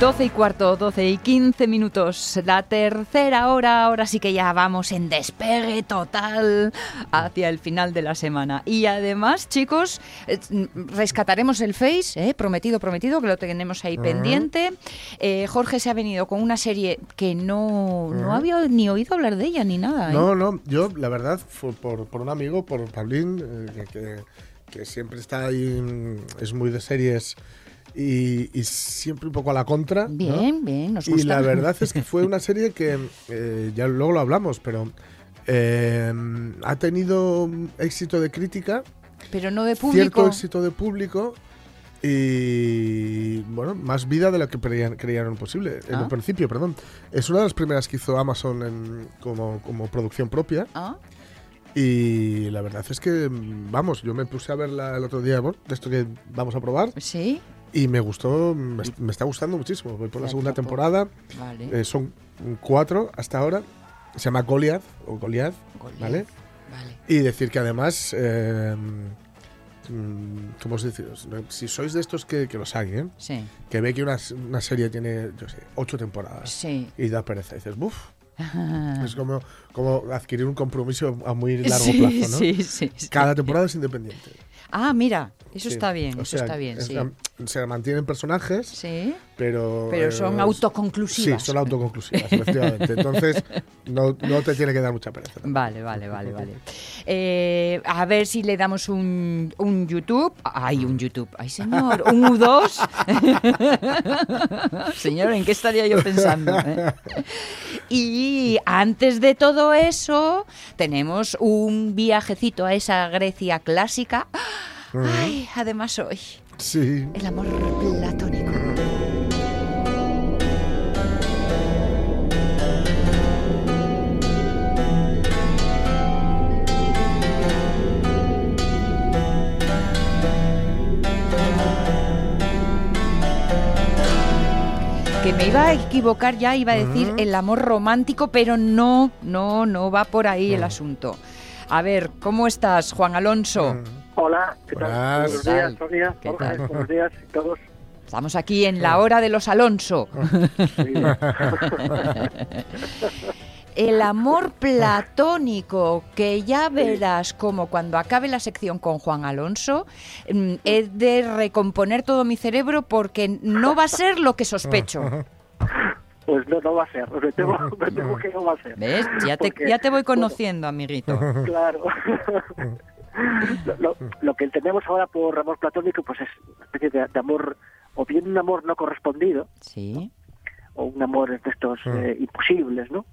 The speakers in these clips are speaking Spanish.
Doce y cuarto, doce y quince minutos. La tercera hora, ahora sí que ya vamos en despegue total hacia el final de la semana. Y además, chicos, eh, rescataremos el Face, eh, prometido, prometido, que lo tenemos ahí pendiente. Eh, Jorge se ha venido con una serie que no, no había ni oído hablar de ella ni nada. ¿eh? No, no, yo la verdad fue por, por un amigo, por Pablín, que, que- que siempre está ahí, mm, es muy de series y, y siempre un poco a la contra. ¿no? Bien, bien, nos Y la verdad es que fue una serie que, eh, ya luego lo hablamos, pero eh, ha tenido éxito de crítica, Pero no de cierto público. éxito de público y, bueno, más vida de lo que creían, creían posible en Ah. el principio, perdón. Es una de las primeras que hizo Amazon en- como, como producción propia. Ah, Y la verdad es que, vamos, yo me puse a verla el otro día, bueno, de esto que vamos a probar, sí, y me gustó, me, me está gustando muchísimo. Voy por la segunda temporada, vale. eh, son cuatro hasta ahora. Se llama Goliath, o Goliath, Goliath, ¿vale? Vale. Y decir que además, eh, mm, ¿cómo os decir? Si sois de estos que, que los hay, ¿eh? Sí, que ve que una, una serie tiene, yo sé, ocho temporadas sí. y da pereza, y dices, buf, es como, como adquirir un compromiso a muy largo sí, plazo, ¿no? sí, sí, sí. Cada temporada es independiente. Ah, mira, eso Sí. está bien, O eso sea, está bien, sí. Se mantienen personajes, Sí, pero... pero son eh, autoconclusivas. Sí, son autoconclusivas, efectivamente. Entonces, no, no te tiene que dar mucha pereza. Vale, vale, vale, vale. Eh, a ver si le damos un, un YouTube. Ay, un YouTube. Ay, señor, un U2. señor, ¿en qué estaría yo pensando? eh? Y antes de todo eso, tenemos un viajecito a esa Grecia clásica. Ay, además hoy, Sí. el amor platónico. Que me iba a equivocar ya, iba a decir el amor romántico, pero no, no, no va por ahí el asunto. A ver, ¿cómo estás, Juan Alonso? Hola, ¿qué tal? Hola. Buenos ¿Qué días? Sonia, ¿Qué Jorge, tal? buenos días a todos. Estamos aquí en la hora de los Alonso. Sí. El amor platónico, que ya verás como cuando acabe la sección con Juan Alonso, mm, he de recomponer todo mi cerebro porque no va a ser lo que sospecho. Pues no, no va a ser, me temo, me temo que no va a ser. ¿Ves? Ya te, Porque, ya te voy bueno, conociendo, amiguito. Claro. Lo, lo- lo que entendemos ahora por amor platónico pues es una especie de, de amor, o bien un amor no correspondido, Sí. o un amor de estos eh, imposibles, ¿no?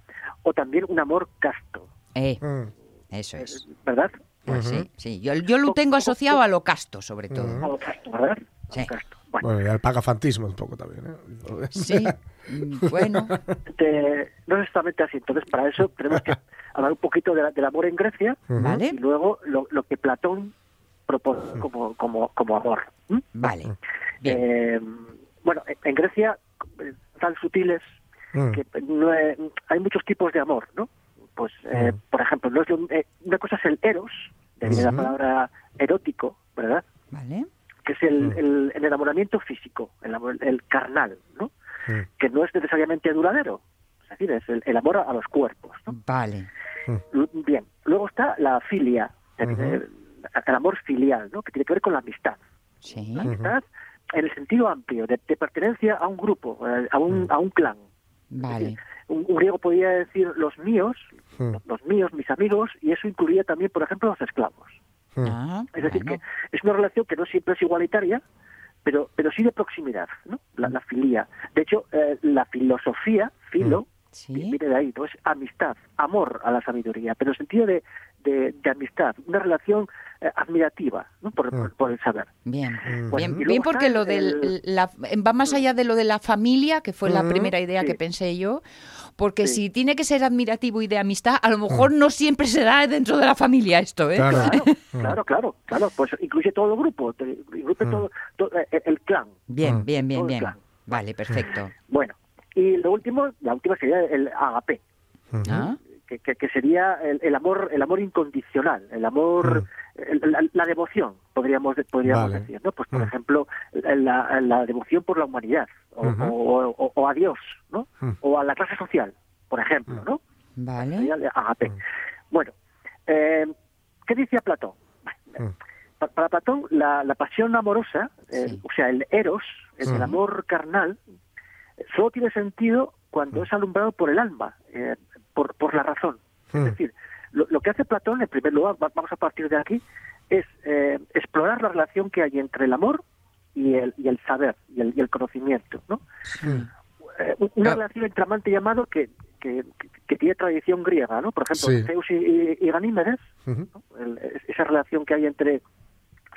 O también un amor casto, Eh, Mm. eso es. ¿verdad? Pues sí, sí. Yo, yo lo tengo asociado a lo casto, sobre todo. A lo casto, ¿verdad? A Sí. lo casto. Bueno, Bueno, y al pagafantismo un poco también. ¿eh? Sí. Mm, Bueno, no es exactamente así. Entonces, para eso tenemos que hablar un poquito de la- del amor en Grecia ¿vale? y luego lo, lo que Platón propone como, como, como amor. Vale. Eh, bueno, en- en Grecia, eh, tan sutiles que no es- hay muchos tipos de amor, ¿no? Pues, eh, por ejemplo, no es lo- eh, una cosa es el eros, de la palabra erótico, ¿verdad? Vale. Que es el, el, el enamoramiento físico, el, amor- el carnal, ¿no? Que no es necesariamente duradero, es decir, es el, el amor a, a los cuerpos, ¿no? Vale. Bien, luego está la filia, el, el amor filial, ¿no? Que tiene que ver con la amistad. Sí. La amistad en el sentido amplio de, de pertenencia a un grupo, eh, a un, a un clan. Vale. Un, un griego podía decir los míos, Mm. los míos, mis amigos, y eso incluía también, por ejemplo, los esclavos. Ah, Es decir, bueno. que es una relación que no siempre es igualitaria, pero, pero sí de proximidad, ¿no? La, la filía. De hecho, eh, la filosofía, filo, Sí. viene de ahí, ¿no? Es amistad, amor a la sabiduría, pero sentido de, de, de amistad, una relación eh, admirativa, ¿no? Por, por- por el saber. Bien, bien, bien porque lo del el- la- va más allá de lo de la familia, que fue la primera idea que pensé yo, porque Sí. si tiene que ser admirativo y de amistad, a lo mejor no siempre se da dentro de la familia esto, ¿eh? Claro. Claro, claro, claro, claro, pues incluye todo el grupo, incluye todo, todo, eh, el clan. Bien, bien, bien, bien. Vale, perfecto. Bueno, y lo último, la última sería el agape. Ah, que, que- que sería el, el amor el amor incondicional, el amor, el- la, la devoción, podríamos podríamos Vale. decir, ¿no? Pues por Mm. ejemplo, la, la devoción por la humanidad, o, Ujú. o- o- o a Dios, ¿no? Mm. O a la clase social, por ejemplo, ¿no? Vale. Sería el agape. Mm. Bueno, eh, ¿qué decía Platón? Mm. Pa- Para Platón, la, la pasión amorosa, eh, Sí. o sea, el eros, el, el Mm. amor carnal, solo tiene sentido cuando es alumbrado por el alma, eh, por, por la razón. Es Mm. decir, lo, lo que hace Platón, en primer lugar, va- vamos a partir de aquí, es eh, explorar la relación que hay entre el amor y el, y el saber, y el, y el conocimiento, ¿no? Mm. Eh, una Ah. relación entre amante y amado que, que, que tiene tradición griega, ¿no? Por ejemplo, Sí. Zeus y, y- Ganímedes. El- es- esa relación que hay entre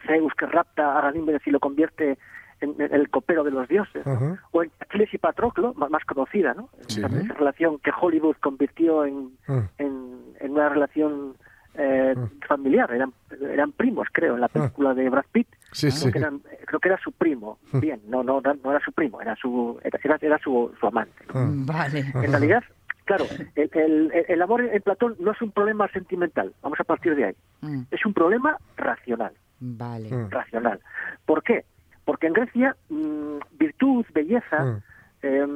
Zeus que rapta a Ganímedes y lo convierte en, en el copero de los dioses, o en Aquiles y Patroclo, más, más conocida, ¿no? Sí. Esa, esa relación que Hollywood convirtió en, Mm. en, en una relación eh, familiar, eran, eran primos, creo, en la película de Brad Pitt, Sí, creo, sí. que eran- creo que era su primo, bien, no, no, no era su primo, era su, era, era- su, su amante. ¿no? Vale. En realidad, claro, el, el- el amor en Platón no es un problema sentimental, vamos a partir de ahí, Mm, es un problema racional, Vale. Racional. ¿Por qué? Porque en Grecia mm, virtud, belleza, Mm. eh,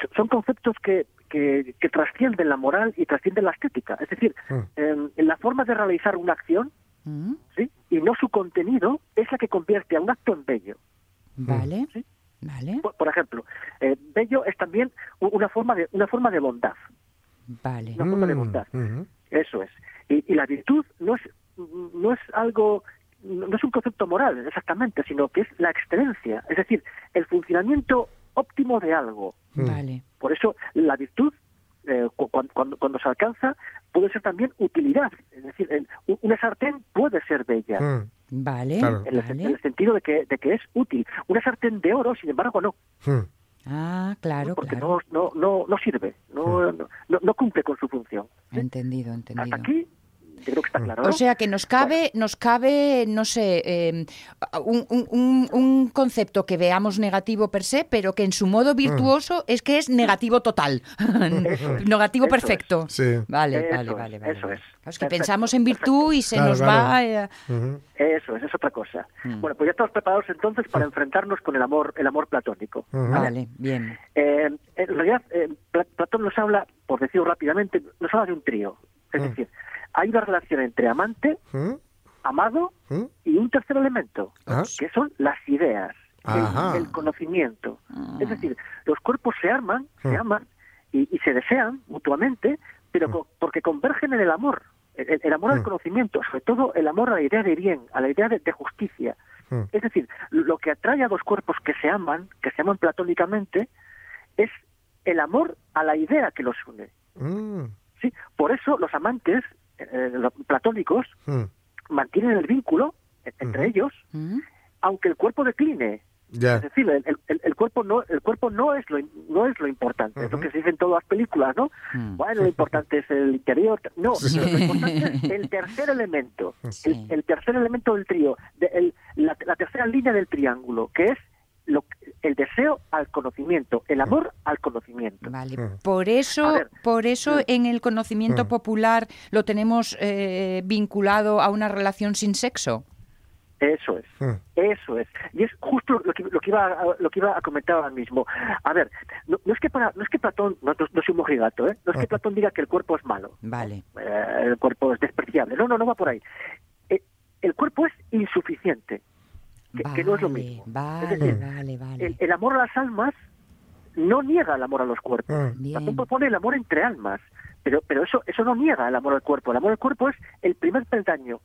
so- son conceptos que, que, que trascienden la moral y trascienden la estética. Es decir, Mm. eh, en la forma de realizar una acción Mm, ¿sí? y no su contenido es la que convierte a un acto en bello. Vale. Sí. Vale. Por, por ejemplo, eh, bello es también una forma de una forma de bondad. Vale. Una forma de Mm. bondad. Eso es. Y, y la virtud no es no es algo no es un concepto moral exactamente, sino que es la excelencia, es decir, el funcionamiento óptimo de algo. Mm. Vale. Por eso la virtud, eh, cu- cuan- cuando, cuando se alcanza, puede ser también utilidad. Es decir, el- una sartén puede ser bella, Mm. Vale. Claro. en, el, en Vale. el sentido de que, de que es útil. Una sartén de oro, sin embargo, no, Mm. Ah, claro, porque claro. no, no, no, no sirve, no, no, no cumple con su función. ¿sí? Entendido, Hasta entendido. aquí, yo creo que está claro. ¿no? O sea que nos cabe, nos cabe, no sé, eh, un, un- un- un concepto que veamos negativo per se, pero que en su modo virtuoso es que es negativo total, negativo eso es. perfecto. Sí. Vale, Eso vale, es, vale, vale. eso es. Claro, es que Perfecto, pensamos en virtud y se Claro, nos claro. va. eh. Eso es, es otra cosa. Mm. Bueno, pues ya estamos preparados entonces para enfrentarnos con el amor, el amor platónico. Vale, bien. Eh, en realidad, eh, Pla- Platón nos habla, por decirlo rápidamente, nos habla de un trío. Es Mm. decir, hay una relación entre amante, Mm. amado Mm. y un tercer elemento, Ah. que son las ideas, el, el conocimiento. Ah. Es decir, los cuerpos se arman, se Mm. aman y, y se desean mutuamente, pero co- porque convergen en el amor, el, el amor al Mm. conocimiento, sobre todo el amor a la idea de bien, a la idea de, de justicia. Mm. Es decir, lo que atrae a dos cuerpos que se aman, que se aman platónicamente, es el amor a la idea que los une. Mm. ¿sí? Por eso los amantes eh, los platónicos Mm. mantienen el vínculo entre Ujú. ellos, Mm, aunque el cuerpo decline. Es decir, el, el- el cuerpo no el cuerpo no es lo no es lo importante, es lo que se dice en todas las películas, ¿no? mm. Bueno, lo importante es el interior. No, Sí. lo importante es el tercer elemento, Sí. el, el tercer elemento del trío, de- el- la, la tercera línea del triángulo, que es lo, el deseo al conocimiento, el amor al conocimiento. Vale, Mm. por eso, ver, por eso mm. en el conocimiento Mm. popular lo tenemos eh, vinculado a una relación sin sexo. Eso es. Mm. Eso es. Y es justo lo que, lo que iba a, lo que iba a comentar ahora mismo. A ver, no, no es que para, no es que Platón, no, no soy un mojigato, ¿eh? No es que. Platón diga que el cuerpo es malo, Vale. eh, el cuerpo es despreciable. No, no, no va por ahí. Eh, el cuerpo es insuficiente. Que, que no es lo mismo. Vale, es decir, vale, vale. el, el amor a las almas no niega el amor a los cuerpos. Mm. Bien. Platón propone el amor entre almas, pero, pero eso, eso no niega el amor al cuerpo. El amor al cuerpo es el primer peldaño,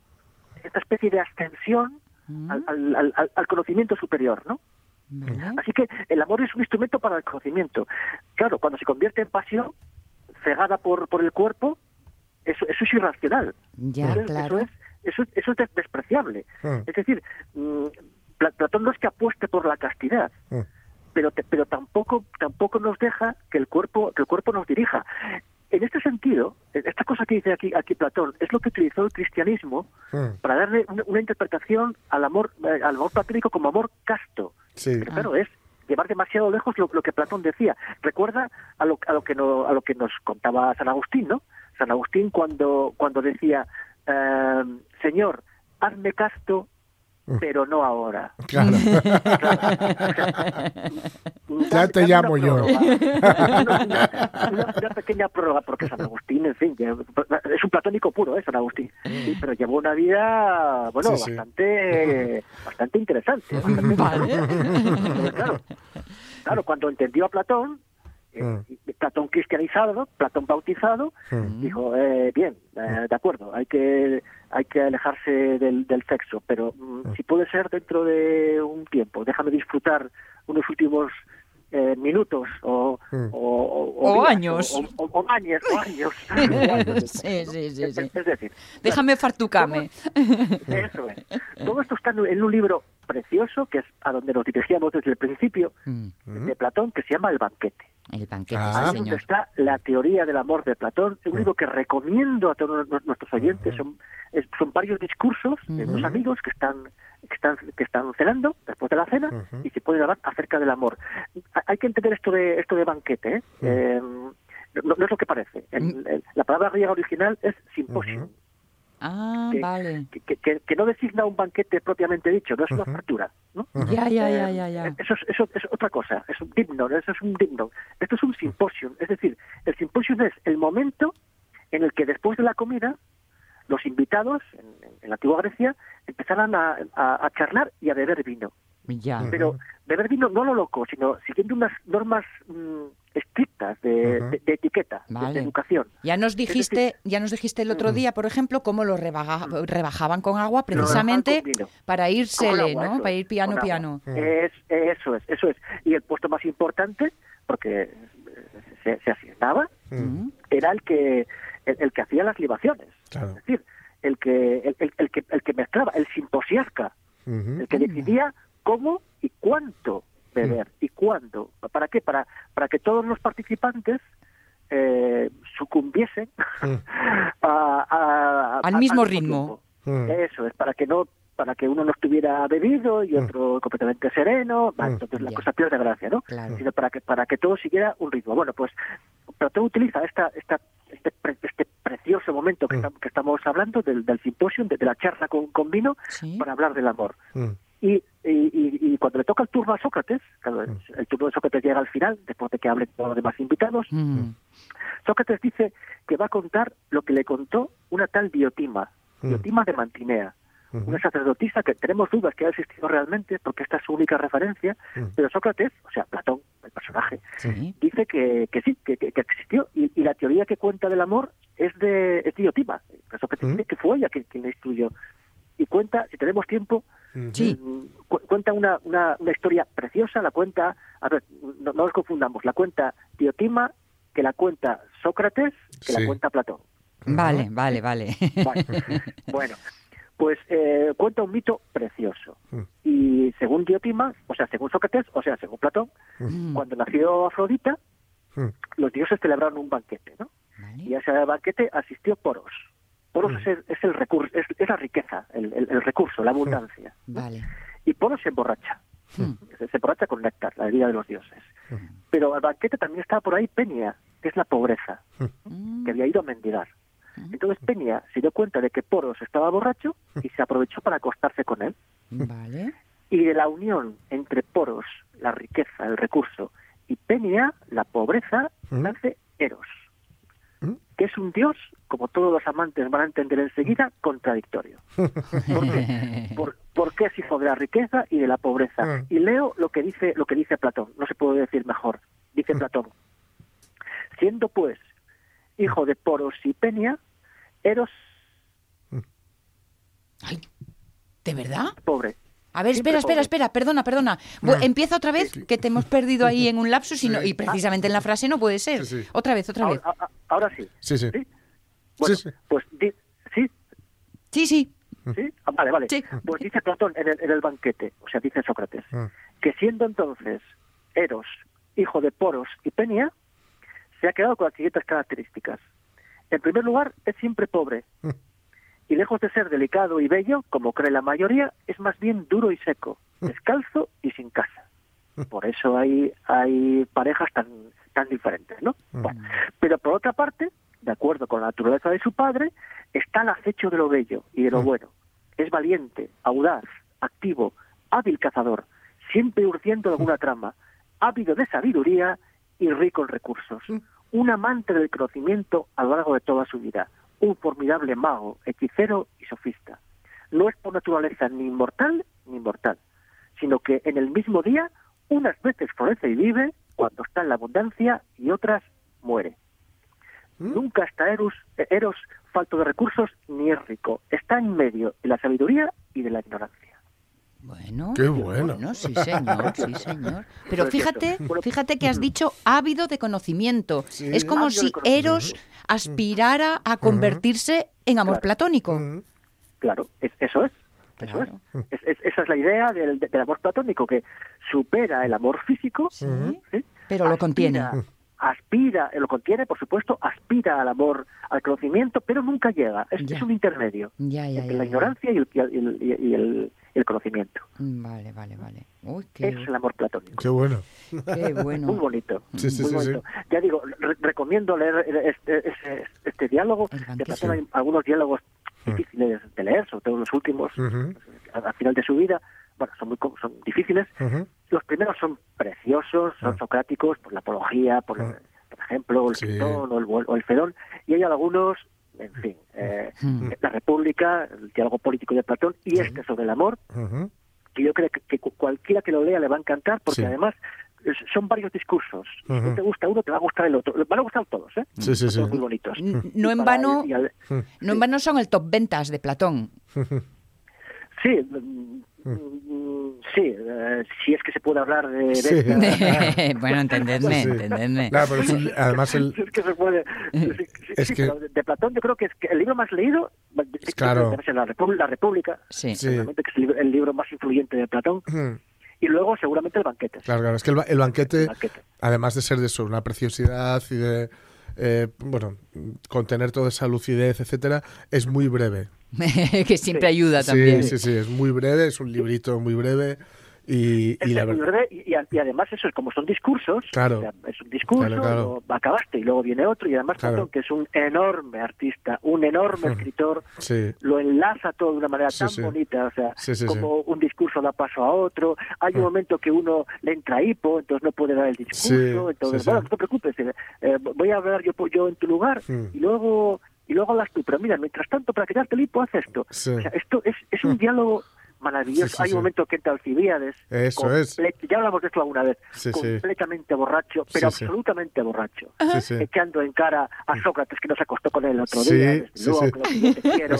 esta especie de ascensión Mm, al, al- al- conocimiento superior, ¿no? vale. Así que el amor es un instrumento para el conocimiento. Claro, cuando se convierte en pasión, cegada por, por el cuerpo, eso, eso es irracional. Ya, eso, es- claro. eso es, eso, es- eso es des- despreciable. Mm. Es decir, Platón no es que apueste por la castidad, Mm. pero te- pero tampoco tampoco nos deja que el cuerpo que el cuerpo nos dirija. En este sentido, esta cosa que dice aquí aquí Platón es lo que utilizó el cristianismo Mm. para darle una, una interpretación al amor eh, al amor platónico como amor casto. Sí. Pero claro, es llevar demasiado lejos lo, lo que Platón decía. Recuerda a lo, a lo que no, a lo que nos contaba San Agustín, ¿no? San Agustín cuando cuando decía eh, Señor, hazme casto, pero no ahora. Claro. Ya te llamo una yo. Una, una- una pequeña prórroga, porque San Agustín, en fin, es un platónico puro, ¿eh? San Agustín. Sí, pero llevó una vida, bueno, Sí, sí. bastante bastante interesante. bastante Vale. Pero claro, claro, cuando entendió a Platón, Mm. Platón cristianizado, Platón bautizado, Mm. dijo, eh, bien, eh, de acuerdo, hay que hay que alejarse del, del sexo, pero mm, si puede ser dentro de un tiempo, déjame disfrutar unos últimos eh, minutos o, Mm. o, o- O días, años. o, o- o años, o años, o años de Sí, sí, sí. Es, es decir, Déjame fartucame. eso es. Todo esto está en un- en un libro precioso, que es a donde nos dirigíamos desde el principio, Mm, de Platón, que se llama El banquete. El banquete, Ah. sí, señor. está la teoría del amor de Platón, un libro que recomiendo a todos nu- nuestros oyentes. Son, es- son varios discursos de unos amigos que están, que están que están cenando después de la cena y se pueden hablar acerca del amor. Ha- Hay que entender esto de esto de banquete. ¿eh? Eh, no, no es lo que parece. El- el- la palabra griega original es simposium. Ujú. Ah, que- vale. Que, que- que no designa un banquete propiamente dicho, no es una factura, ¿no? Ya, ya, ya, Eh, ya, ya. Eso es, eso es otra cosa, es un dimno, eso es un dimno. Esto es un simposium, es decir, el simposium es el momento en el que después de la comida los invitados en, en la antigua Grecia empezaran a, a- a charlar y a beber vino. Ya. Pero beber vino no lo loco, sino siguiendo unas normas mm, estrictas de, Ujú. de- de etiqueta, de- educación. Ya nos dijiste, ya nos dijiste el otro día, por ejemplo, cómo lo rebaja- rebajaban con agua precisamente con para irsele, agua, ¿no? eso Para ir piano, piano. Es, eso es, eso es. Y el puesto más importante, porque eh, se, se asignaba, Mm. era el que el, el que hacía las libaciones. Claro. Es decir, el que el, el- el que el que mezclaba, el simposiasca, el que decidía cómo y cuánto beber y cuándo. ¿Para qué? Para para que todos los participantes eh, sucumbiesen a- a- Al mismo tiempo. ritmo. Mm. Eso es, para que no para que uno no estuviera bebido y otro completamente sereno, Mm. entonces la Ya. cosa pierde gracia, ¿no? Claro. Sino para que para que todo siguiera un ritmo. Bueno, pues Platón utiliza esta esta este, pre- este precioso momento que, Mm. estamos, que estamos hablando del, del simposio, de, de la charla con, con vino, Sí. para hablar del amor. Mm. Y, y, y- y cuando le toca el turno a Sócrates, claro, el, el turno de Sócrates llega al final, después de que hablen todos los demás invitados, Mm. Sócrates dice que va a contar lo que le contó una tal Diotima, Mm. Diotima de Mantinea, una sacerdotisa que tenemos dudas que ha existido realmente porque esta es su única referencia, Mm. pero Sócrates, o sea, Platón, el personaje, Sí. dice que, que sí, que, que- que existió y, y la teoría que cuenta del amor es de, es Diotima. Sócrates Mm. dice que fue ella quien, quien la instruyó. Y cuenta, si tenemos tiempo. Sí. Cu- cuenta una, una, una historia preciosa, la cuenta, a ver, no, no nos confundamos, la cuenta Diotima, que la cuenta Sócrates, que Sí. la cuenta Platón. Vale, vale, vale. Vale. bueno, pues eh, cuenta un mito precioso. Mm. Y según Diotima, o sea, según Sócrates, o sea, según Platón, Mm. cuando nació Afrodita, Mm. los dioses celebraron un banquete, ¿no? Y a ese banquete asistió Poros. Poros Mm. es, el, es el recurso, es, es la riqueza, el, el- el recurso, la abundancia. Vale. Y Poros se emborracha. Mm. Se, se emborracha con néctar, la bebida de los dioses. Pero al banquete también estaba por ahí Peña, que es la pobreza, Mm. que había ido a mendigar. Entonces Peña se dio cuenta de que Poros estaba borracho y se aprovechó para acostarse con él. Vale. Y de la unión entre Poros, la riqueza, el recurso, y Peña, la pobreza, Mm. nace Eros, Mm. que es un dios, como todos los amantes van a entender enseguida, contradictorio. ¿Por qué? Por- porque es hijo de la riqueza y de la pobreza. Mm. Y leo lo que dice lo que dice Platón, no se puede decir mejor. Dice Platón: Siendo pues hijo de Poros y Penia, Eros Ay, ¿de verdad? pobre. A ver, Siempre espera, espera, pobre. espera, perdona, perdona. Bu- Mm. Empieza otra vez, que te hemos perdido ahí en un lapsus y, no- Sí. y precisamente en la frase no puede ser. Sí, sí. Otra vez, otra vez. Ahora, a- a- ahora sí. Sí, sí. ¿Sí? Bueno, Sí, sí. pues di- sí, Sí, sí. Sí. Ah, vale, vale. Sí. Pues dice Platón en el, en el banquete, o sea, dice Sócrates, Mm. que siendo entonces Eros hijo de Poros y Penia, se ha quedado con las siguientes características. En primer lugar, es siempre pobre. Mm. Y lejos de ser delicado y bello, como cree la mayoría, es más bien duro y seco, descalzo y sin casa. Por eso hay, hay parejas tan, tan diferentes, ¿no? Bueno, pero por otra parte, de acuerdo con la naturaleza de su padre, está al acecho de lo bello y de lo bueno. Es valiente, audaz, activo, hábil cazador, siempre urgiendo alguna trama, ávido de sabiduría y rico en recursos. Un amante del conocimiento a lo largo de toda su vida. Un formidable mago, hechicero y sofista. No es por naturaleza ni inmortal ni inmortal, sino que en el mismo día unas veces florece y vive cuando está en la abundancia y otras muere. Nunca está Eros, Eros falto de recursos ni es rico. Está en medio de la sabiduría y de la ignorancia. Bueno, Qué bueno. sí, señor, sí, señor. Pero fíjate, fíjate que has dicho ávido de conocimiento. Sí. Es como Ávido si. Eros aspirara a convertirse en amor Claro. platónico. Mm. Claro, es- eso es. Eso Claro. es. Es- es- Esa es la idea del, del amor platónico, que supera el amor físico, Sí, ¿sí? pero lo Aspira- contiene. Aspira, lo contiene, por supuesto, aspira al amor, al conocimiento, pero nunca llega. Es, Ya. es un intermedio Ya, ya, entre ya, la ignorancia y el, y el- y el- y el- y el conocimiento. Mm, Vale, vale, vale. Uy, qué, es el amor platónico. Qué bueno. qué bueno. Muy bonito. Sí, sí, muy sí, sí. bonito. Ya digo, re- recomiendo leer este, este, este diálogo. De. Platón hay algunos diálogos difíciles de leer, sobre todo los últimos, al, al final de su vida. Bueno, son muy co- son difíciles. Ujú. Los primeros son preciosos, son Ah. socráticos, por la apología, por, Ah. por ejemplo, el Sí. O el, o el Fedón. Y hay algunos, en fin, eh, Mm. la República, el diálogo político de Platón y este sobre el amor, que yo creo que, que cu- cualquiera que lo lea le va a encantar porque Sí. además es- son varios discursos. Si no te gusta uno, te va a gustar el otro. Van a gustar todos, ¿eh? Sí, sí, Son sí. todos muy bonitos. No en vano, al- no en vano son el top ventas de Platón. sí, sí, eh, si es que se puede hablar de... Sí. bueno, entendedme, Sí. Claro, pero es un- además el, Si es que se puede. sí, Es que- de, Platón yo creo que es que el libro más leído de- Claro. la, República, la República, Sí. Sí. seguramente que es el libro, el libro más influyente de Platón, y luego seguramente el banquete. Claro, claro, es que el, ba- el banquete, El banquete. además de ser de eso, una preciosidad y de, eh, bueno, contener toda esa lucidez, etcétera, es muy breve. que siempre ayuda Sí, también. sí, sí, es muy breve, es un librito muy breve y, y la verdad... y, y además eso es como son discursos, Claro. o sea, es un discurso, Claro, claro. luego acabaste y luego viene otro, y además Claro. Platón, que es un enorme artista, un enorme escritor, Sí, lo enlaza todo de una manera Sí, tan sí. bonita, o sea, Sí, sí, como un discurso da paso a otro, hay un Mm. momento que uno le entra hipo, entonces no puede dar el discurso, Sí, entonces, sí, sí. bueno, no te preocupes, eh, eh, voy a hablar yo, yo en tu lugar Mm. y luego y luego hablas tú, pero mira, mientras tanto, para quitarte el hipo, haz esto. Sí. O sea, esto es, es un diálogo maravilloso. Sí, sí, hay sí. un momento que entra Alcibiades, Eso es. ya hablamos de esto alguna vez, Sí, sí. completamente borracho, pero Sí, sí. absolutamente borracho sí, sí. echando en cara a Sócrates que no se acostó con él el otro Sí, día, desde sí, luego, sí. que te quiero.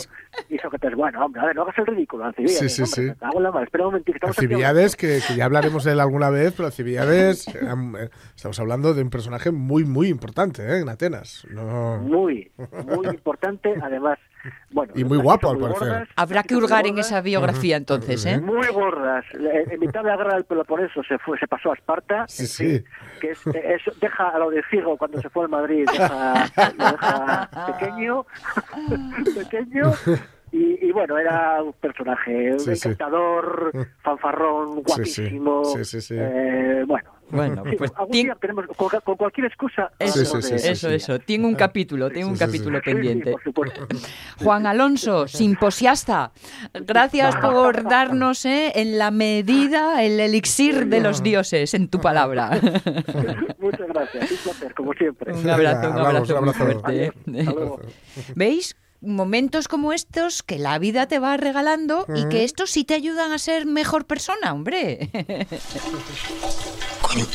Y Sócrates, bueno, hombre, a ver, no hagas el ridículo, Alcibiades, Sí, sí, hombre, en la madre, espera un momentito, Alcibiades, que, que ya hablaremos de él alguna vez, pero Alcibiades, eh, estamos hablando de un personaje muy, muy importante ¿eh? en Atenas. No... Muy, muy importante, además, bueno. Y muy guapo, al parecer. gordas, Habrá que hurgar en gordas, esa biografía entonces, ¿eh? Muy gordas. En, mitad de la guerra del Peloponeso se fue, se pasó a Esparta. Sí, sí. que es, eso deja a lo de Figo cuando se fue al Madrid, deja, lo deja pequeño, pequeño. Y, y bueno, era un personaje, un Sí, encantador, fanfarrón, Sí, guapísimo. Sí, sí, sí. eh, bueno, Bueno, pues algún tien- día tenemos, con, con cualquier excusa. Eso, de- eso, eso. Tiene un capítulo, tiene un Sí, sí, sí. capítulo Sí, sí, pendiente. por. Juan Alonso, simposiasta, gracias por darnos eh, en la medida el elixir de los dioses en tu palabra. Muchas gracias, un placer, como siempre. Un abrazo, un abrazo, un muy abrazo. fuerte. ¿eh? ¿Veis? Momentos como estos que la vida te va regalando y que estos sí te ayudan a ser mejor persona, hombre. Coño.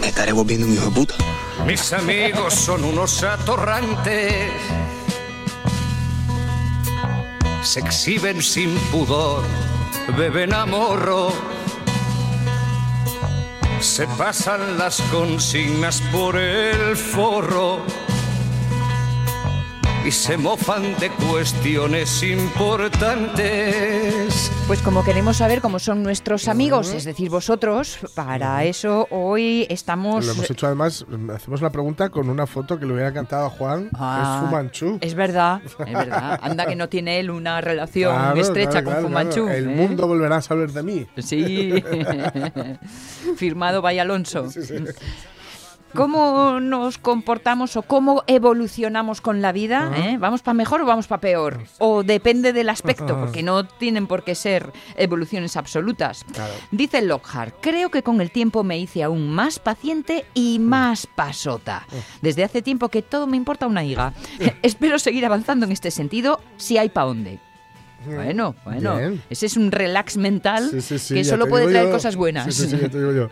Me estaré volviendo un hijo de puta. Mis amigos son unos atorrantes. Se exhiben sin pudor, beben a morro. Se pasan las consignas por el forro y se mofan de cuestiones importantes. Pues como queremos saber cómo son nuestros amigos, es decir, vosotros, para eso hoy estamos... Lo hemos hecho además, hacemos la pregunta con una foto que le hubiera cantado a Juan, Ah, es Fumanchu. Es verdad, es verdad. Anda que no tiene él una relación Claro, estrecha claro, con claro, Fumanchu. claro. El ¿eh? mundo volverá a saber de mí. Sí. Firmado by Alonso. ¿Cómo nos comportamos o cómo evolucionamos con la vida? ¿eh? ¿Vamos para mejor o vamos para peor? O depende del aspecto, porque no tienen por qué ser evoluciones absolutas. Claro. Dice Lockhart, creo que con el tiempo me hice aún más paciente y más pasota. Desde hace tiempo que todo me importa una higa. Espero seguir avanzando en este sentido si hay pa' dónde. Bueno, bueno, Bien. ese es un relax mental Sí, sí, sí, que solo puede traer yo. cosas buenas. Sí, sí, ya te digo yo.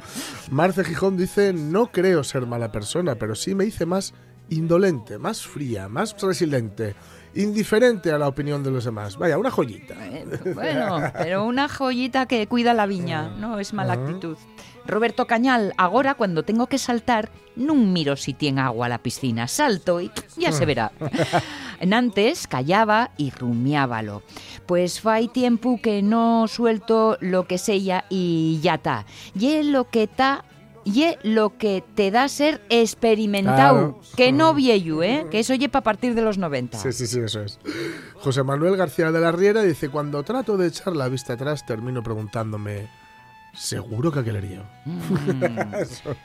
Marce Gijón dice, no creo ser mala persona, pero sí me hice más indolente, más fría, más resiliente, indiferente a la opinión de los demás. Vaya, una joyita. Bueno, bueno, pero una joyita que cuida la viña, no es mala actitud. Roberto Cañal, ahora cuando tengo que saltar, non miro si tiene agua la piscina, salto y ya se verá. En antes callaba y rumiábalo. Pues fai tiempo que no suelto lo que sella y ya está. Y lo que está y lo que te da ser experimentado, Claro. que no viejo, ¿eh? Que eso lleva a partir de los 90. Sí, sí, sí, eso es. José Manuel García de la Riera dice, cuando trato de echar la vista atrás, termino preguntándome, ¿seguro que aquel era yo? eso,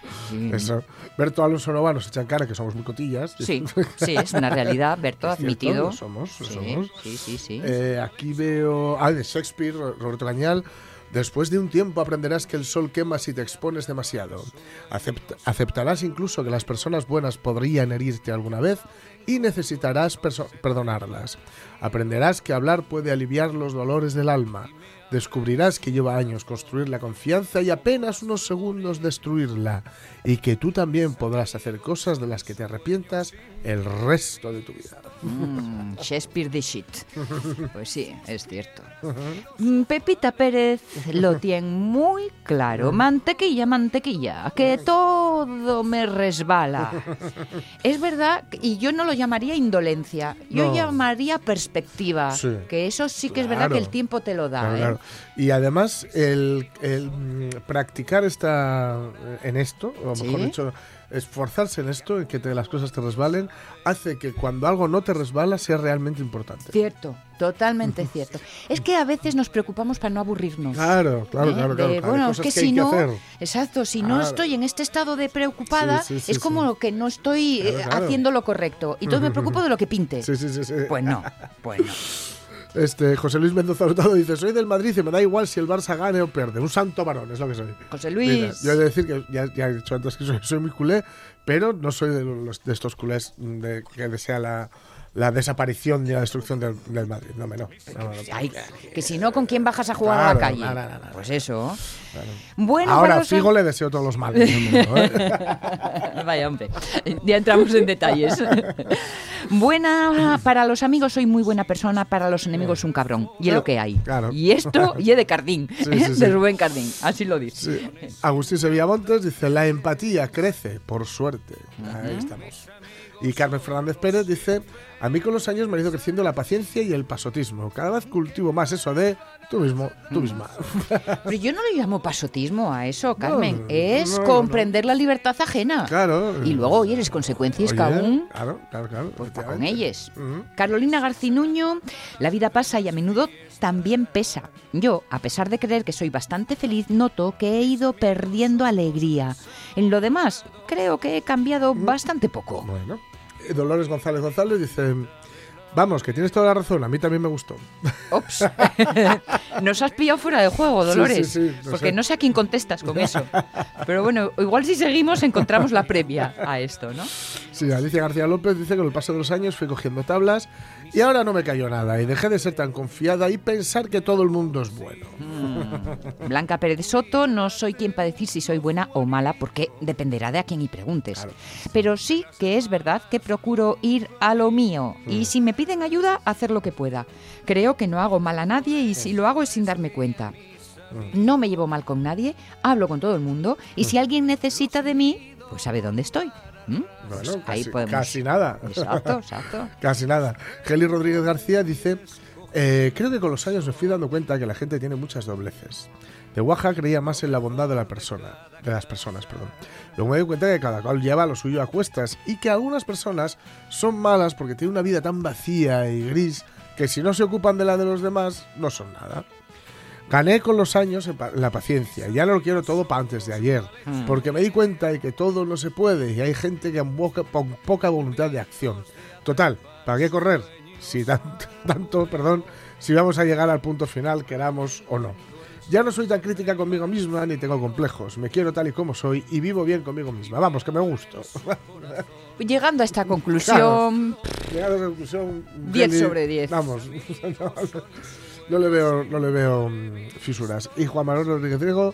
eso. Berto Alonso Nova nos echa en cara que somos muy cotillas. Sí, sí, es una realidad, Berto, cierto, admitido. lo somos, lo sí, somos. sí, sí, sí. Eh, aquí veo. Ah, de Shakespeare, Ro- Roberto Cañal. Después de un tiempo aprenderás que el sol quema si te expones demasiado. Acept- aceptarás incluso que las personas buenas podrían herirte alguna vez y necesitarás perdonarlas. Aprenderás que hablar puede aliviar los dolores del alma. Descubrirás que lleva años construir la confianza y apenas unos segundos destruirla. Y que tú también podrás hacer cosas de las que te arrepientas el resto de tu vida. Mm, Shakespeare the shit. Pues sí, es cierto. Mm, Pepita Pérez lo tiene muy claro. Mantequilla, mantequilla, que todo me resbala. Es verdad, y yo no lo llamaría indolencia, yo No. llamaría perspectiva. Sí. Que eso sí que es verdad que el tiempo te lo da. Claro, ¿eh? claro. Y además, el, el, mm, practicar esta, en esto, o mejor Sí. dicho, esforzarse en esto, en que te- las cosas te resbalen, hace que cuando algo no te resbala sea realmente importante. Cierto, totalmente cierto. Es que a veces nos preocupamos para no aburrirnos. Claro, claro, ¿eh? claro. De, claro, claro, bueno, es que, que si no, hacer. exacto, si no estoy en este estado de preocupada, Sí, sí, sí, es como que no estoy Claro, eh, haciendo lo correcto. Y entonces me preocupo de lo que pinte. Sí, sí, sí, sí. Pues no, pues no. Este, José Luis Mendoza Hurtado dice, soy del Madrid y me da igual si el Barça gane o pierde. Un santo varón, es lo que soy. José Mira, Luis. yo he de decir que ya, ya he dicho antes que soy, soy muy culé, pero no soy de, los, de estos culés de, que desea la, la desaparición y la destrucción del, del Madrid. No, me no. no, no, no. Ay, que si no, ¿con quién bajas a jugar a la calle? no, no, no, no. Pues eso. Bueno, para Ahora, los- Figo le deseo todos los males mundo. ¿eh? Vaya, hombre. Ya entramos en detalles. Buena para los amigos, soy muy buena persona. Para los enemigos, un cabrón. Y es lo que hay. Claro. Y esto, y es de Cardín. Sí, sí, de. Rubén Cardín. Así lo dice. Sí. Agustín Sevilla Montes dice, la empatía crece, por suerte. Ahí estamos. Y Carmen Fernández Pérez dice, a mí con los años me ha ido creciendo la paciencia y el pasotismo. Cada vez cultivo más eso de tú mismo, tú misma. Pero yo no le llamo pasotismo a eso, Carmen. no, es no, comprender la libertad ajena. Claro. Y luego, oye, las consecuencias que aún Claro, claro, claro. pues con ellas. Ujú. Carolina Garcinuño, la vida pasa y a menudo también pesa. Yo, a pesar de creer que soy bastante feliz, noto que he ido perdiendo alegría. En lo demás, creo que he cambiado Mm. bastante poco. Bueno. Eh, Dolores González González dice, vamos, que tienes toda la razón, a mí también me gustó. Ops. Nos has pillado fuera de juego, Dolores. sí, sí, lo porque sé. no sé a quién contestas con eso. Pero bueno, igual si seguimos encontramos la previa a esto, ¿no? Sí, Alicia García López dice que con el paso de los años fui cogiendo tablas y ahora no me cayó nada y dejé de ser tan confiada y pensar que todo el mundo es bueno. Mm. Blanca Pérez Soto, no soy quien para decir si soy buena o mala, porque dependerá de a quién y preguntes. Claro. Pero sí que es verdad que procuro ir a lo mío Mm. y si me piden ayuda, hacer lo que pueda. Creo que no hago mal a nadie y si lo hago es sin darme cuenta. Mm. No me llevo mal con nadie, hablo con todo el mundo y si alguien necesita de mí, pues sabe dónde estoy. ¿Mm? Pues Bueno, ahí casi, podemos. casi nada. Exacto, exacto. Casi nada. Geli Rodríguez García dice, eh, creo que con los años me fui dando cuenta que la gente tiene muchas dobleces. De Oaxaca creía más en la bondad de la persona, de las personas, perdón. Luego me doy cuenta que cada cual lleva lo suyo a cuestas y que algunas personas son malas porque tienen una vida tan vacía y gris que si no se ocupan de la de los demás no son nada. Gané con los años la paciencia. Ya no lo quiero todo para antes de ayer. Mm. Porque me di cuenta de que todo no se puede y hay gente que con poca, con poca voluntad de acción. Total, ¿para qué correr? Si tanto, tanto, perdón, si vamos a llegar al punto final, queramos o no. Ya no soy tan crítica conmigo misma ni tengo complejos. Me quiero tal y como soy y vivo bien conmigo misma. Vamos, que me gusto. Llegando a esta conclusión, Llegado a esa conclusión, 10 Kelly, sobre 10. Vamos, no, le veo, no le veo mm, fisuras. Y Juan Manuel Rodríguez Riego,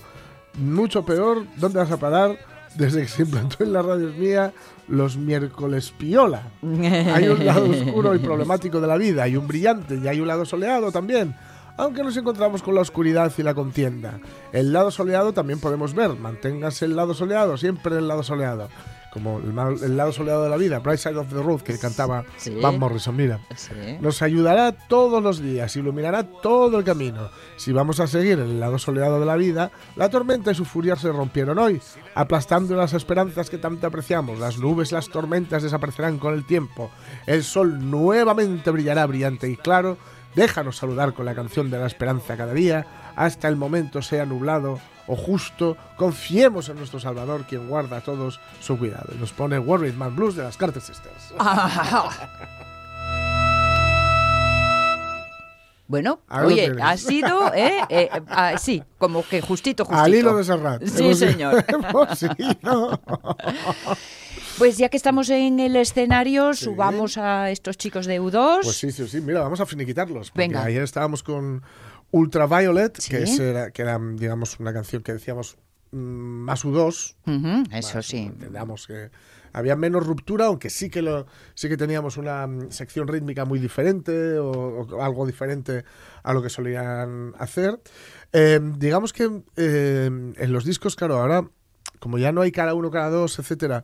mucho peor, ¿dónde vas a parar? Desde que se implantó en la radio mía los miércoles piola. Hay un lado oscuro y problemático de la vida, hay un brillante y hay un lado soleado también. Aunque nos encontramos con la oscuridad y la contienda. El lado soleado también podemos ver. Manténgase el lado soleado, siempre el lado soleado. Como el, lado soleado de la vida, Bright Side of the Road, que cantaba Sí. Van Morrison. Mira, Sí. nos ayudará todos los días, iluminará todo el camino. Si vamos a seguir el lado soleado de la vida, la tormenta y su furia se rompieron hoy, aplastando las esperanzas que tanto apreciamos. Las nubes, las tormentas desaparecerán con el tiempo. El sol nuevamente brillará brillante y claro. Déjanos saludar con la canción de la esperanza cada día, hasta el momento sea nublado o justo. Confiemos en nuestro Salvador, quien guarda a todos su cuidado. Y nos pone Worried Man Blues de las Carter Sisters. Bueno, oye, ha sido, ¿eh? Eh, ah, sí, como que justito, justito. Al hilo de Serrat. Sí, señor. Pues ya que estamos en el escenario, subamos a estos chicos de U2. Pues sí, sí, sí. Mira, vamos a finiquitarlos. Venga. Ayer estábamos con Ultraviolet, Sí. que, es, era, que era, digamos, una canción que decíamos mm, más U2. Ujú, eso sí. Entendamos que había menos ruptura, aunque sí que lo sí que teníamos una mm, sección rítmica muy diferente o, o algo diferente a lo que solían hacer. Eh, digamos que eh, en los discos, claro, ahora como ya no hay cara uno, cara dos, etcétera,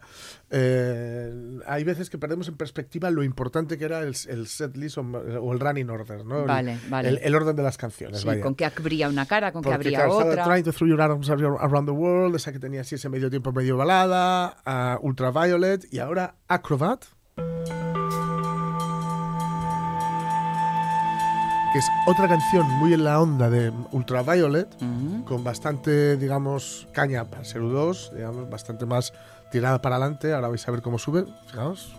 eh, hay veces que perdemos en perspectiva lo importante que era el, el set list o, o el running order, ¿no? El- Vale, vale. El, el orden de las canciones, Sí, vaya. con que habría una cara, con que Porque, habría claro, estaba otra. Trying to Throw Your Arms Around the World, esa que tenía así ese medio tiempo, medio balada, a Ultraviolet y ahora Acrobat. Que es otra canción muy en la onda de Ultraviolet, con bastante, digamos, caña para ser U2, digamos, bastante más tirada para adelante. Ahora vais a ver cómo sube, fijaos.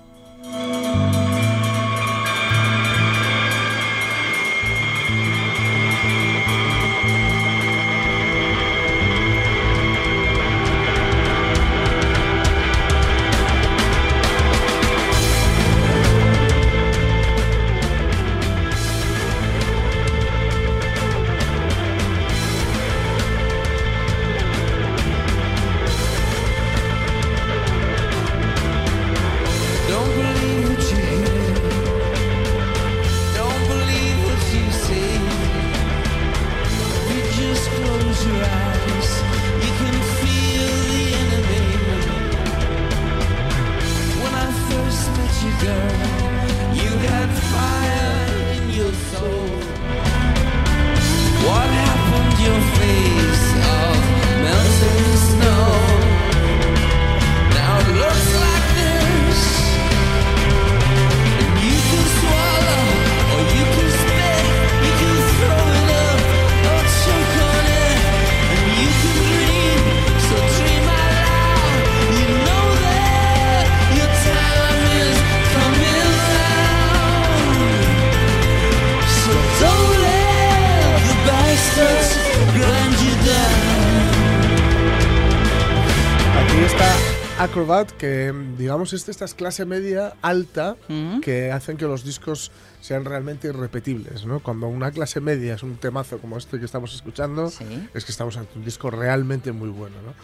Acrobat, que digamos es de estas clase media alta Mm. que hacen que los discos sean realmente irrepetibles, ¿no? Cuando una clase media es un temazo como este que estamos escuchando, Sí. es que estamos ante un disco realmente muy bueno, ¿no?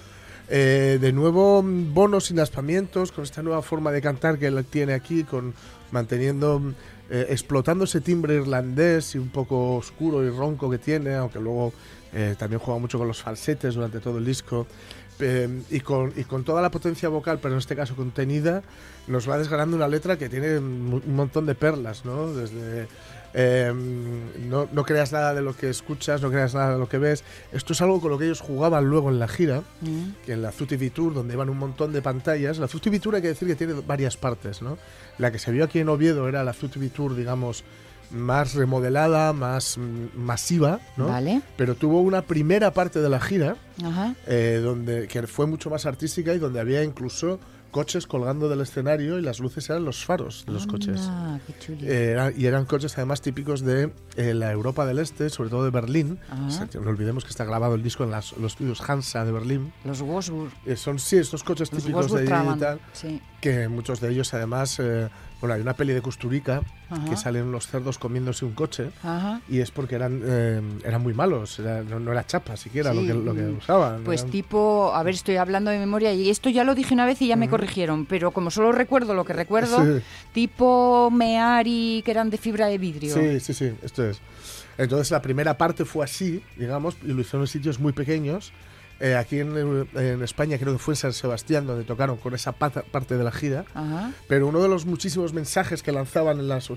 Eh, de nuevo, bonos sin aspamientos, con esta nueva forma de cantar que él tiene aquí, con manteniendo, eh, explotando ese timbre irlandés y un poco oscuro y ronco que tiene, aunque luego eh, también juega mucho con los falsetes durante todo el disco. Eh, y, con, y con toda la potencia vocal, pero en este caso contenida, nos va desgranando una letra que tiene un montón de perlas, ¿no? Desde eh, no, no creas nada de lo que escuchas, no creas nada de lo que ves. Esto es algo con lo que ellos jugaban luego en la gira, Mm. que en la TV Tour, donde iban un montón de pantallas. La TV Tour hay que decir que tiene varias partes, ¿no? La que se vio aquí en Oviedo era la TV Tour, digamos, más remodelada, más masiva, ¿no? Vale. Pero tuvo una primera parte de la gira Ajá. eh, donde que fue mucho más artística y donde había incluso coches colgando del escenario y las luces eran los faros de los coches. Anda, qué chuli. Eh, era- y eran coches además típicos de eh, la Europa del Este, sobre todo de Berlín. O sea, no olvidemos que está grabado el disco en las- los estudios Hansa de Berlín. Los Wolfsburg. Eh, son sí estos coches Los típicos de Wolfsburg allí y tal, Sí. que muchos de ellos además, eh, bueno, hay una peli de Kusturica Ajá. que salen unos cerdos comiéndose un coche. Ajá. Y es porque eran, eh, eran muy malos, era- no, no era chapa siquiera Sí, lo, que, lo que usaban. Pues eran- tipo, a ver, estoy hablando de memoria y esto ya lo dije una vez y ya me corrigieron, pero como solo recuerdo lo que recuerdo, Sí. tipo Meari, que eran de fibra de vidrio. Sí, sí, sí, esto es. Entonces la primera parte fue así, digamos, y lo hicieron en sitios muy pequeños. Eh, aquí en, en España creo que fue en San Sebastián donde tocaron con esa pata- parte de la gira. Ajá. Pero uno de los muchísimos mensajes que lanzaban en las mm,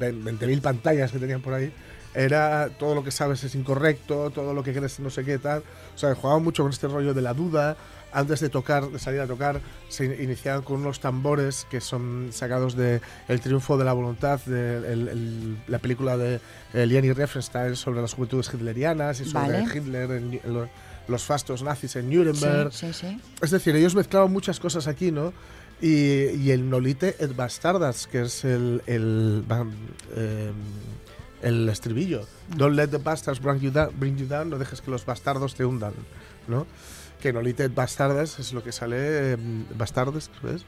20.000 pantallas que tenían por ahí era todo lo que sabes es incorrecto, todo lo que crees no sé qué tal. O sea, jugaban mucho con este rollo de la duda. Antes de tocar, de salir a tocar, se in- iniciaban con unos tambores que son sacados de El triunfo de la voluntad, de el- el- la película de eh, Liani Riefenstahl sobre las juventudes hitlerianas y sobre Vale. Hitler, en- en lo- los fastos nazis en Sí, Nuremberg. sí, sí. Es decir, ellos mezclaban muchas cosas aquí, ¿no? Y, y el Nolite et Bastardas, que es el, el, eh, el estribillo. Don't let the bastards bring you, down, bring you down, no dejes que los bastardos te hundan, ¿no? Que Nolite et Bastardas es lo que sale, eh, Bastardes, ¿ves?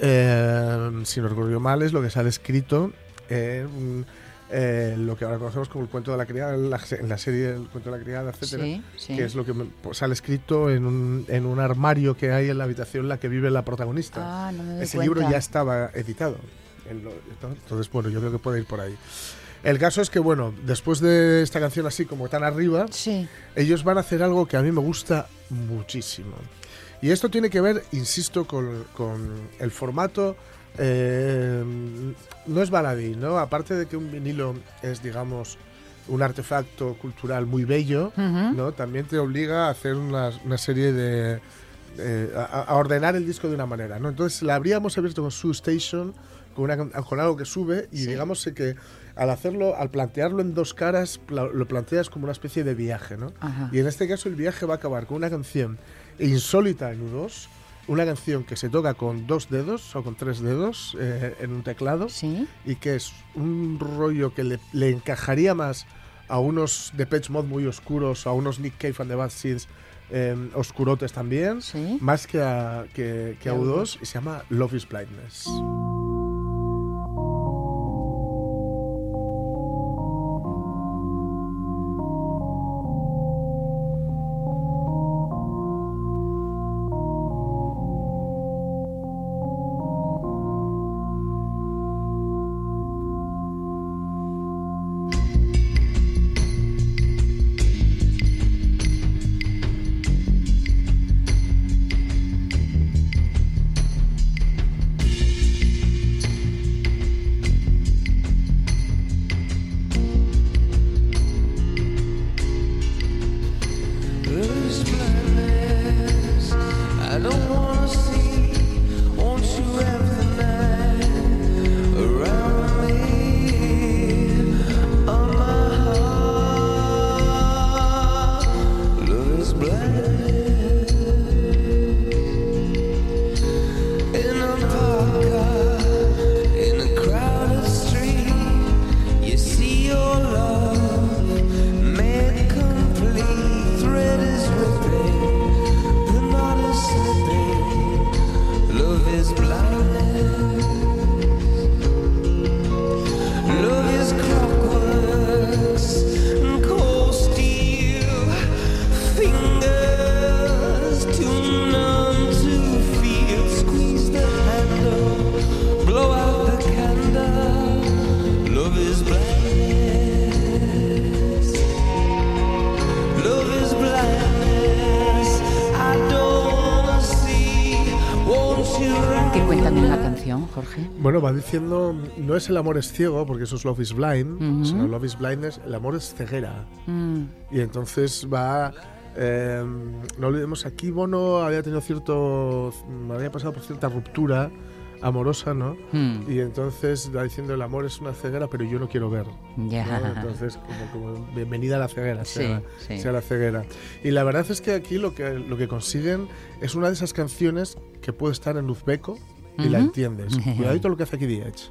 Eh, si no recuerdo mal, es lo que sale escrito en eh, lo que ahora conocemos como el cuento de la criada, en la, la serie El cuento de la criada, etcétera Sí, sí. que es lo que pues, sale escrito en un, en un armario que hay en la habitación en la que vive la protagonista. Ah, no me Ese cuenta. libro ya estaba editado. en lo- entonces, bueno, yo creo que puede ir por ahí. El caso es que, bueno, después de esta canción así como tan arriba, Sí. ellos van a hacer algo que a mí me gusta muchísimo. Y esto tiene que ver, insisto, con, con el formato. Eh, no es baladí, ¿no? Aparte de que un vinilo es, digamos, un artefacto cultural muy bello. ¿no? También te obliga a hacer una, una serie de. eh, a, a ordenar el disco de una manera, ¿no? Entonces la habríamos abierto con Su Station, con, una, con algo que sube, y Sí. digamos que al hacerlo, al plantearlo en dos caras, lo planteas como una especie de viaje, ¿no? Ajá. Y en este caso el viaje va a acabar con una canción insólita en U2, una canción que se toca con dos dedos o con tres dedos eh, en un teclado Sí. y que es un rollo que le, le encajaría más a unos Depeche Mode muy oscuros, a unos Nick Cave and the Bad Seeds eh, oscurotes también, Sí. más que a, que, Que a U2, y se llama Love is Blindness. No es el amor es ciego, porque eso es Love is Blind, Ujú. sino Love is Blind es el amor es ceguera. Mm, Y entonces va... eh, no olvidemos, aquí Bono había tenido cierto... había pasado por cierta ruptura amorosa, ¿no? mm, Y entonces va diciendo el amor es una ceguera, pero yo no quiero ver. ya. ¿no? Entonces, como, como bienvenida a la ceguera, Sí, sea, sí. sea la ceguera. Y la verdad es que aquí lo que, lo que consiguen es una de esas canciones que puede estar en uzbeco y la entiendes. Cuidadito lo que hace aquí Diech.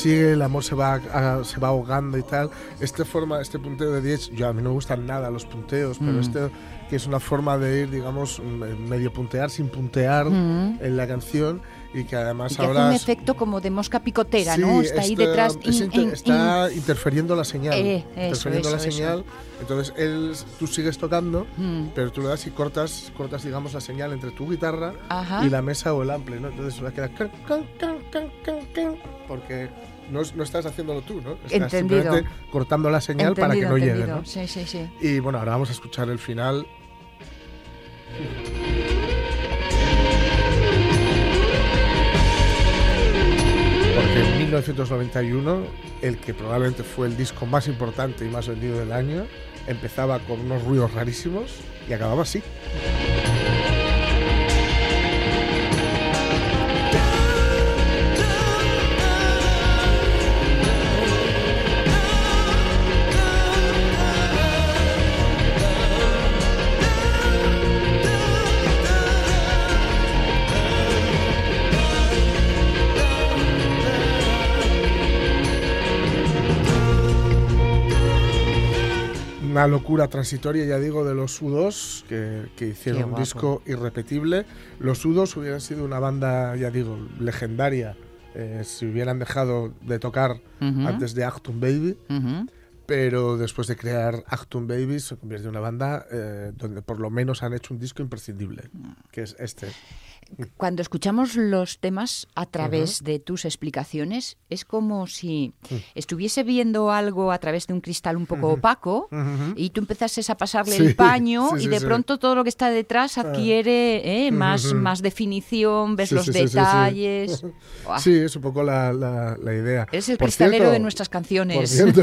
Y aquí sigue, el amor se va, a- se va ahogando y tal. Este forma, este punteo de Diech, yo a mí no me gustan nada los punteos, pero Mm. este que es una forma de ir, digamos, me- medio puntear sin puntear Mm. en la canción y que además Y que hace ahora un es- efecto como de mosca picotera, Sí, ¿no? Está ahí está- detrás. es in- in- está interfiriendo la señal. Eh, eso, interfiriendo la eso, eso. señal. Entonces él, tú sigues tocando, Mm. pero tú le das y cortas, cortas digamos, la señal entre tu guitarra Ajá. y la mesa o el ampli, ¿no? Entonces va a quedar porque no, es- no estás haciéndolo tú, ¿no? Estás Entendido. simplemente cortando la señal para que Entendido, no llegue, entendido. ¿no? Sí, sí, sí. Y bueno, ahora vamos a escuchar el final. Porque en 1991, el que probablemente fue el disco más importante y más vendido del año, empezaba con unos ruidos rarísimos y acababa así. Una locura transitoria, ya digo, de los U2, que, que hicieron un disco irrepetible. Los U2 hubieran sido una banda, ya digo, legendaria eh, si hubieran dejado de tocar antes de Achtung Baby. Pero después de crear Achtung Babies se convierte en una banda eh, donde por lo menos han hecho un disco imprescindible, que es este. Cuando escuchamos los temas a través de tus explicaciones, es como si estuviese viendo algo a través de un cristal un poco opaco y tú empezases a pasarle Sí, el paño sí, y sí, de pronto todo lo que está detrás adquiere eh, más, más definición, ves los detalles. Sí, es un poco la, la- la idea. Eres el Por cristalero cierto- de nuestras canciones. Por cierto,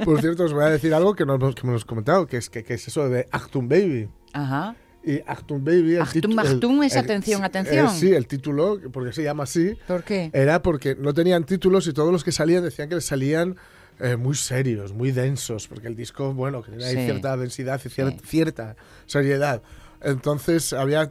por cierto, os voy a decir algo que no hemos, que no hemos comentado, que es, que, que es eso de Achtung Baby. Ajá. Y Achtung Baby... el Achtung, Achtung es el- atención, atención. eh, sí, el título, porque se llama así, ¿Por qué? era porque no tenían títulos y todos los que salían decían que les salían eh, muy serios, muy densos, porque el disco, bueno, que Sí. cierta densidad y cier- Sí. cierta seriedad. Entonces había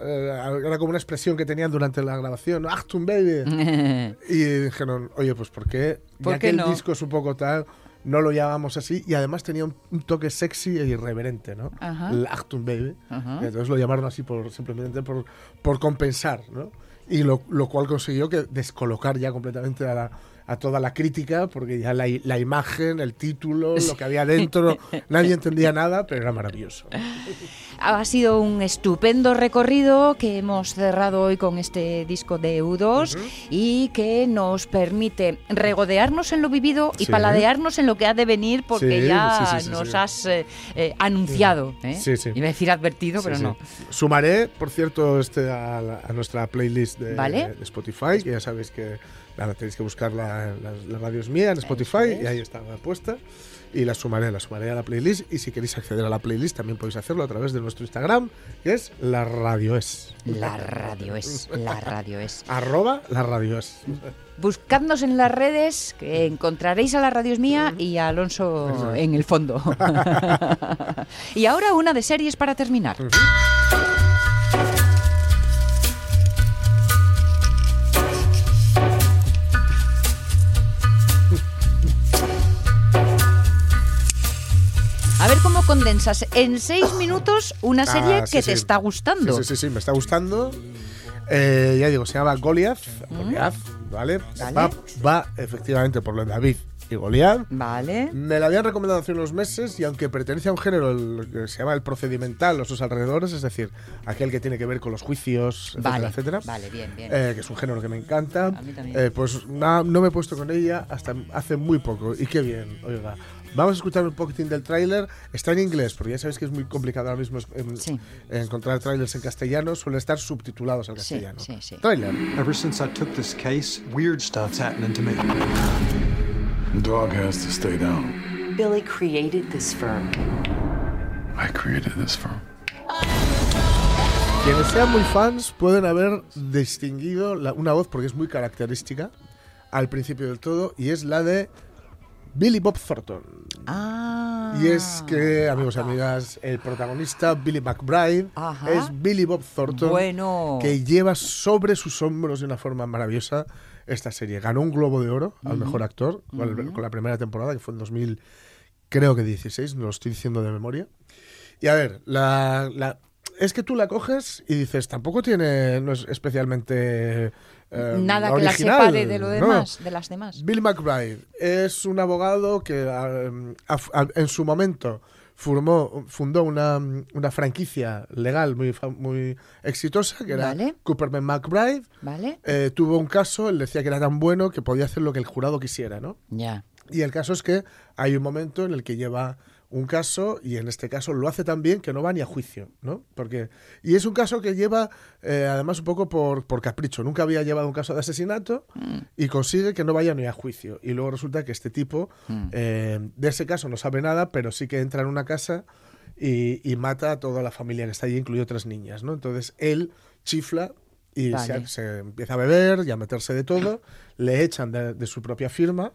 eh, era como una expresión que tenían durante la grabación. Achtung Baby. Y dijeron, oye, pues ¿por qué? ¿Por ya qué que no? el disco es un poco tal, no lo llamamos así. Y además tenía un, un toque sexy e irreverente, ¿no? Ajá. El Achtung Baby. Ajá. Entonces lo llamaron así por, simplemente por, por compensar, ¿no? Y lo, lo cual consiguió que descolocar ya completamente a, la- a toda la crítica, porque ya la, imagen, el título, lo que había dentro, nadie entendía nada, pero era maravilloso. Ha sido un estupendo recorrido que hemos cerrado hoy con este disco de U2 y que nos permite regodearnos en lo vivido y Sí. paladearnos en lo que ha de venir porque Sí, ya sí, nos has eh, eh, anunciado. ¿eh? Sí, sí. Iba a decir advertido, pero no. Sumaré, por cierto, este a, la- a nuestra playlist de, Vale. de Spotify, que ya sabéis que tenéis que buscar la, la, la radio es mía en Spotify es. y ahí está puesta. Y la sumaré, la sumaré a la playlist. Y si queréis acceder a la playlist, también podéis hacerlo a través de nuestro Instagram, que es la radio es. La radio es, la radio es. Arroba la radio es. Buscadnos en las redes, que encontraréis a la radio es mía y a Alonso en el fondo. y ahora una de series para terminar. Condensas en seis minutos una serie Ah, sí, que sí. te está gustando. Sí, sí, sí, me está gustando. Eh, ya digo, se llama Goliath. Goliath, ¿vale? Vale. Va, va efectivamente por lo de David y Goliath. Vale. Me la habían recomendado hace unos meses y aunque pertenece a un género el que se llama el procedimental o sus alrededores, es decir, aquel que tiene que ver con los juicios, etcétera, Vale, etcétera, vale, bien, bien. eh, que es un género que me encanta, A mí también. eh, pues na- no me he puesto con ella hasta hace muy poco. Y qué bien, oiga. Vamos a escuchar un poquitín del tráiler. Está en inglés, porque ya sabéis que es muy complicado ahora mismo en- Sí. encontrar trailers en castellano. Suelen estar subtitulados al castellano. sí, sí. Tráiler. Ever since I took this case, weird stuff's happening to me. Dog has to stay down. Billy created this firm. I created this firm. Quienes sean muy fans pueden haber distinguido la- una voz porque es muy característica al principio del todo y es la de Billy Bob Thornton. Ah. Y es que, amigos y amigas, el protagonista Billy McBride Ajá. es Billy Bob Thornton Bueno. que lleva sobre sus hombros de una forma maravillosa esta serie. Ganó un Globo de Oro al mejor actor con la primera temporada, que fue en 2000, creo que 16, no lo estoy diciendo de memoria. Y a ver, la, la- es que tú la coges y dices, tampoco tiene, no es especialmente eh, Nada que la separe de lo ¿no? demás, de las demás. Bill McBride es un abogado que ah, a- a- en su momento formó, fundó una, una franquicia legal muy, muy exitosa, que era Vale. Cooperman McBride. ¿Vale? Eh, tuvo un caso, él decía que era tan bueno que podía hacer lo que el jurado quisiera, ¿no? Ya. Y el caso es que hay un momento en el que lleva un caso y en este caso lo hace tan bien que no va ni a juicio, ¿no? Porque y es un caso que lleva eh, además un poco por, por capricho. Nunca había llevado un caso de asesinato y consigue que no vaya ni a juicio. Y luego resulta que este tipo eh, de ese caso no sabe nada, pero sí que entra en una casa y, y mata a toda la familia que está allí, incluido tres niñas, ¿no? Entonces él chifla y Vale. se, se empieza a beber y a meterse de todo, le echan de, de su propia firma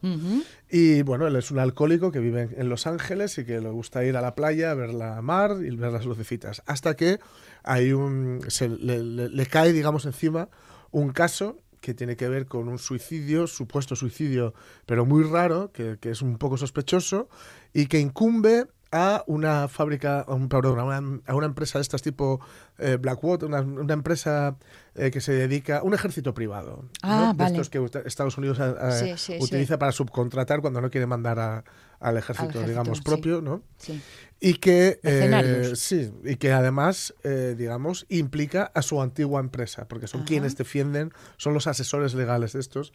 y bueno, él es un alcohólico que vive en Los Ángeles y que le gusta ir a la playa, ver la mar y ver las lucecitas. Hasta que hay un, se le, le- le cae, digamos, encima un caso que tiene que ver con un suicidio, supuesto suicidio, pero muy raro, que, que es un poco sospechoso y que incumbe a una fábrica, a un- perdón, a una, a una empresa de estas tipo eh, Blackwater, una, una empresa eh, que se dedica, un ejército privado, Ah, ¿no? de estos que Estados Unidos eh, Sí, sí, sí. utiliza para subcontratar cuando no quiere mandar a- al, ejército, ejército, digamos, propio, ¿no? Sí. Y que, eh, sí, y que además, eh, digamos, implica a su antigua empresa, porque son Ajá. quienes defienden, son los asesores legales de estos.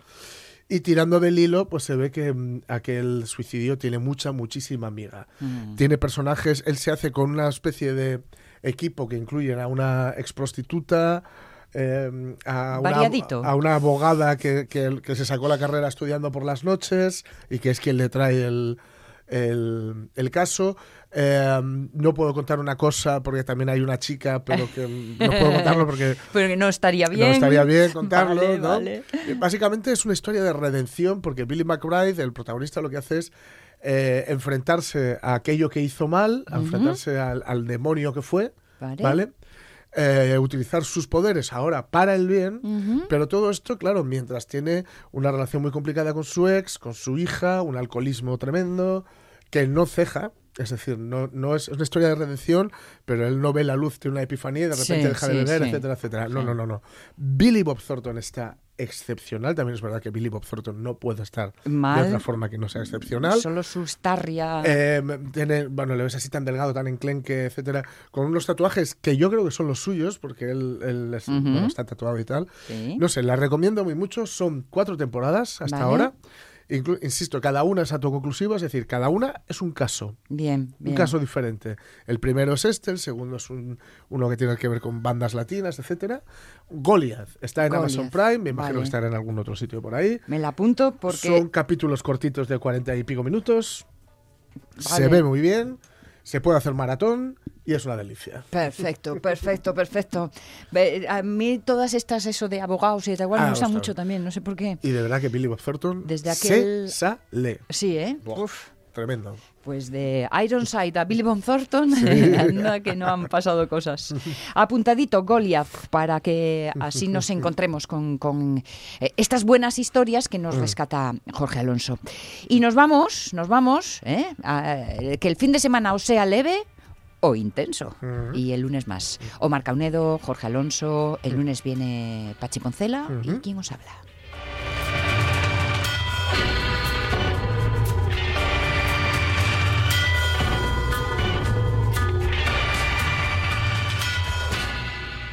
Y tirando del hilo, pues se ve que mm, aquel suicidio tiene mucha, muchísima amiga. Mm. Tiene personajes, él se hace con una especie de equipo que incluyen a una ex prostituta, eh, a, una, Variadito. a una abogada que, que- que se sacó la carrera estudiando por las noches y que es quien le trae el, el, el caso. Eh, no puedo contar una cosa porque también hay una chica, pero que no puedo contarlo porque Pero que no estaría bien. no estaría bien contarlo, Vale, ¿no? vale. Eh, Básicamente es una historia de redención porque Billy McBride, el protagonista, lo que hace es eh, enfrentarse a aquello que hizo mal, a enfrentarse al, al demonio que fue, Vale. ¿vale? Eh, utilizar sus poderes ahora para el bien, pero todo esto, claro, mientras tiene una relación muy complicada con su ex, con su hija, un alcoholismo tremendo, que no ceja. Es decir, no, no es, es una historia de redención, pero él no ve la luz, tiene una epifanía y de repente Sí, deja de sí, beber, sí. etcétera, etcétera. No, no, no, no. Billy Bob Thornton está excepcional. También es verdad que Billy Bob Thornton no puede estar Mal. de otra forma que no sea excepcional. Solo su starria. Eh, tiene, bueno, le ves así tan delgado, tan enclenque, etcétera, con unos tatuajes que yo creo que son los suyos, porque él, él es- Ujú. bueno, está tatuado y tal. No sé, la recomiendo muy mucho. Son cuatro temporadas hasta Vale. ahora. Insisto, cada una es autoconclusiva, es decir, cada una es un caso. Bien, bien. Un caso diferente. El primero es este, el segundo es un- uno que tiene que ver con bandas latinas, etcétera. Goliath está en Amazon Prime, me imagino vale. que estará en algún otro sitio por ahí. Me la apunto porque. Son capítulos cortitos de cuarenta y pico minutos. Se ve muy bien, se puede hacer maratón y es una delicia. Perfecto, perfecto, perfecto. A mí todas estas, eso de abogados y de igual, Ah, me gusta. mucho también, no sé por qué. Y de verdad que Billy Bob Thornton Desde aquel- se sale. Sí, ¿eh? Buah, Uf. Tremendo. Pues de Ironside a Billy Bob Thornton, anda que no han pasado cosas. Apuntadito Goliath para que así nos encontremos con, con, eh, estas buenas historias que nos rescata Jorge Alonso. Y nos vamos, nos vamos, ¿eh? A- que el fin de semana o sea leve o intenso. Y el lunes más. Omar Caunedo, Jorge Alonso, el lunes viene Pachi Poncela. ¿Y quién os habla?